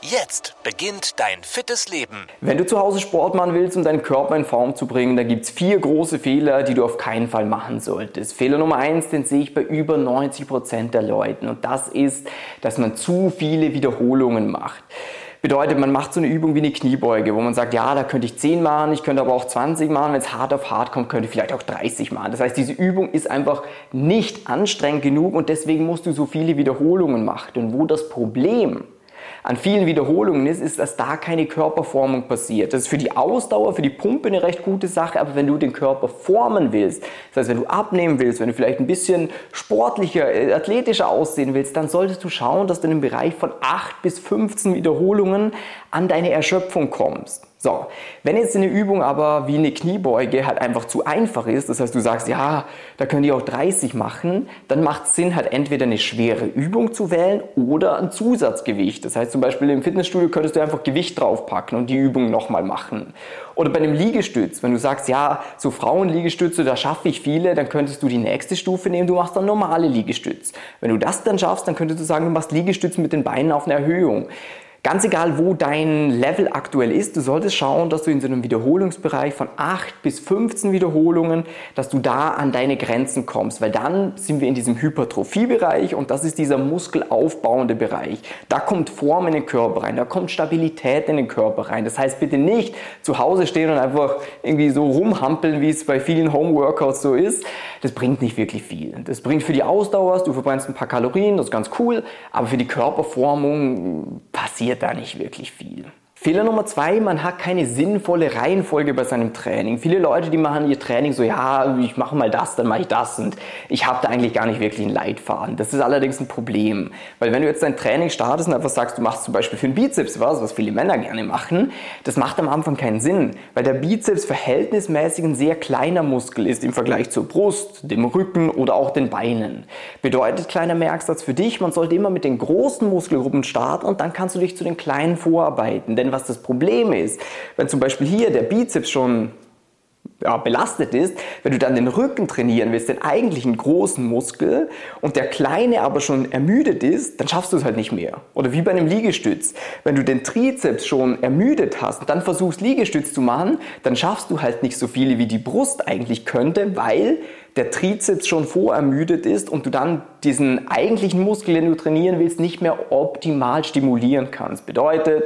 Jetzt beginnt dein fittes Leben. Wenn du zu Hause Sport machen willst, um deinen Körper in Form zu bringen, dann gibt es vier große Fehler, die du auf keinen Fall machen solltest. Fehler Nummer eins, den sehe ich bei über 90 Prozent der Leuten. Und das ist, dass man zu viele Wiederholungen macht. Bedeutet, man macht so eine Übung wie eine Kniebeuge, wo man sagt, ja, da könnte ich 10 machen, ich könnte aber auch 20 machen, wenn es hart auf hart kommt, könnte ich vielleicht auch 30 machen. Das heißt, diese Übung ist einfach nicht anstrengend genug und deswegen musst du so viele Wiederholungen machen. Und wo das Problem an vielen Wiederholungen ist, ist, dass da keine Körperformung passiert. Das ist für die Ausdauer, für die Pumpe eine recht gute Sache, aber wenn du den Körper formen willst, das heißt, wenn du abnehmen willst, wenn du vielleicht ein bisschen sportlicher, äh, athletischer aussehen willst, dann solltest du schauen, dass du in einem Bereich von 8 bis 15 Wiederholungen an deine Erschöpfung kommst. So, wenn jetzt eine Übung aber wie eine Kniebeuge halt einfach zu einfach ist, das heißt du sagst, ja, da können die auch 30 machen, dann macht es Sinn halt entweder eine schwere Übung zu wählen oder ein Zusatzgewicht. Das heißt zum Beispiel im Fitnessstudio könntest du einfach Gewicht draufpacken und die Übung nochmal machen. Oder bei einem Liegestütz, wenn du sagst, ja, so Frauenliegestütze, da schaffe ich viele, dann könntest du die nächste Stufe nehmen, du machst dann normale Liegestütz. Wenn du das dann schaffst, dann könntest du sagen, du machst Liegestütz mit den Beinen auf eine Erhöhung. Ganz egal, wo dein Level aktuell ist, du solltest schauen, dass du in so einem Wiederholungsbereich von 8 bis 15 Wiederholungen, dass du da an deine Grenzen kommst, weil dann sind wir in diesem Hypertrophiebereich und das ist dieser muskelaufbauende Bereich. Da kommt Form in den Körper rein, da kommt Stabilität in den Körper rein. Das heißt, bitte nicht zu Hause stehen und einfach irgendwie so rumhampeln, wie es bei vielen Homeworkouts so ist. Das bringt nicht wirklich viel. Das bringt für die Ausdauer, du verbrennst ein paar Kalorien, das ist ganz cool, aber für die Körperformung passiert passiert da nicht wirklich viel. Fehler Nummer zwei, man hat keine sinnvolle Reihenfolge bei seinem Training. Viele Leute, die machen ihr Training so, ja, ich mache mal das, dann mache ich das und ich habe da eigentlich gar nicht wirklich einen Leitfaden. Das ist allerdings ein Problem, weil wenn du jetzt dein Training startest und einfach sagst, du machst zum Beispiel für den Bizeps was, was viele Männer gerne machen, das macht am Anfang keinen Sinn, weil der Bizeps verhältnismäßig ein sehr kleiner Muskel ist im Vergleich zur Brust, dem Rücken oder auch den Beinen. Bedeutet kleiner Merksatz für dich, man sollte immer mit den großen Muskelgruppen starten und dann kannst du dich zu den kleinen vorarbeiten, denn denn was das Problem ist, wenn zum Beispiel hier der Bizeps schon ja, belastet ist, wenn du dann den Rücken trainieren willst, den eigentlichen großen Muskel und der kleine aber schon ermüdet ist, dann schaffst du es halt nicht mehr. Oder wie bei einem Liegestütz. Wenn du den Trizeps schon ermüdet hast und dann versuchst Liegestütz zu machen, dann schaffst du halt nicht so viele wie die Brust eigentlich könnte, weil der Trizeps schon vorermüdet ist und du dann diesen eigentlichen Muskel, den du trainieren willst, nicht mehr optimal stimulieren kannst. Bedeutet,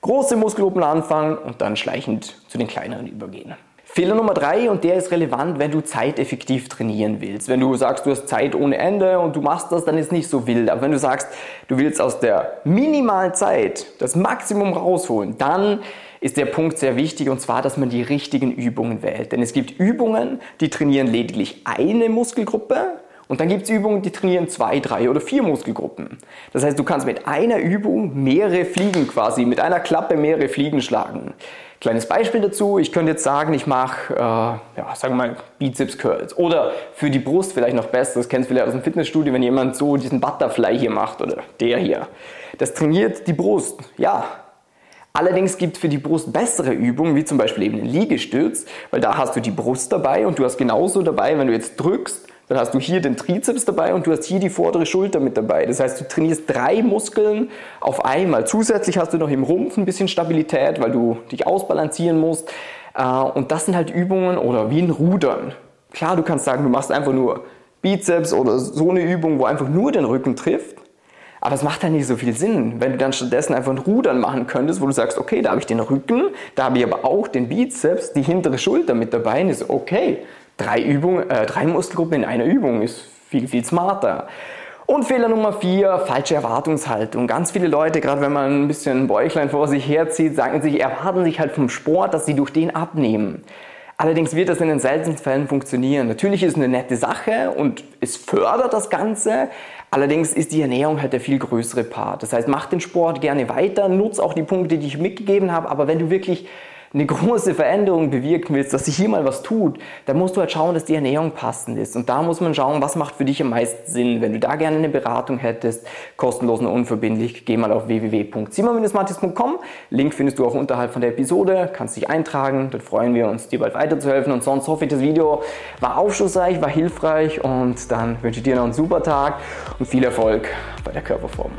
große Muskelgruppen anfangen und dann schleichend zu den kleineren übergehen. Fehler Nummer drei, und der ist relevant, wenn du zeiteffektiv trainieren willst. Wenn du sagst, du hast Zeit ohne Ende und du machst das, dann ist nicht so wild. Aber wenn du sagst, du willst aus der minimalen Zeit das Maximum rausholen, dann ist der Punkt sehr wichtig und zwar, dass man die richtigen Übungen wählt. Denn es gibt Übungen, die trainieren lediglich eine Muskelgruppe und dann gibt es Übungen, die trainieren zwei, drei oder vier Muskelgruppen. Das heißt, du kannst mit einer Übung mehrere Fliegen quasi, mit einer Klappe mehrere Fliegen schlagen. Kleines Beispiel dazu, ich könnte jetzt sagen, ich mache, äh, ja, sagen wir mal, Bizeps Curls. Oder für die Brust vielleicht noch besser, das kennst du vielleicht aus dem Fitnessstudio, wenn jemand so diesen Butterfly hier macht oder der hier. Das trainiert die Brust, ja. Allerdings gibt es für die Brust bessere Übungen, wie zum Beispiel eben den Liegestütz, weil da hast du die Brust dabei und du hast genauso dabei, wenn du jetzt drückst, dann hast du hier den Trizeps dabei und du hast hier die vordere Schulter mit dabei. Das heißt, du trainierst drei Muskeln auf einmal. Zusätzlich hast du noch im Rumpf ein bisschen Stabilität, weil du dich ausbalancieren musst. Äh, und das sind halt Übungen oder wie ein Rudern. Klar, du kannst sagen, du machst einfach nur Bizeps oder so eine Übung, wo einfach nur den Rücken trifft. Aber es macht halt nicht so viel Sinn, wenn du dann stattdessen einfach ein Rudern machen könntest, wo du sagst, okay, da habe ich den Rücken, da habe ich aber auch den Bizeps, die hintere Schulter mit dabei. Und ist okay, drei, Übungen, äh, drei Muskelgruppen in einer Übung ist viel, viel smarter. Und Fehler Nummer vier, falsche Erwartungshaltung. Ganz viele Leute, gerade wenn man ein bisschen ein Bäuchlein vor sich herzieht, sagen sich, erwarten sich halt vom Sport, dass sie durch den abnehmen. Allerdings wird das in den seltensten Fällen funktionieren. Natürlich ist es eine nette Sache und es fördert das Ganze, Allerdings ist die Ernährung halt der viel größere Part. Das heißt, mach den Sport gerne weiter, nutz auch die Punkte, die ich mitgegeben habe, aber wenn du wirklich eine große Veränderung bewirken willst, dass sich hier mal was tut, dann musst du halt schauen, dass die Ernährung passend ist. Und da muss man schauen, was macht für dich am meisten Sinn. Wenn du da gerne eine Beratung hättest, kostenlos und unverbindlich, geh mal auf www.simon-matis.com. Link findest du auch unterhalb von der Episode, kannst dich eintragen, dann freuen wir uns, dir bald weiterzuhelfen. Und sonst hoffe ich, das Video war aufschlussreich, war hilfreich und dann wünsche ich dir noch einen super Tag und viel Erfolg bei der Körperformung.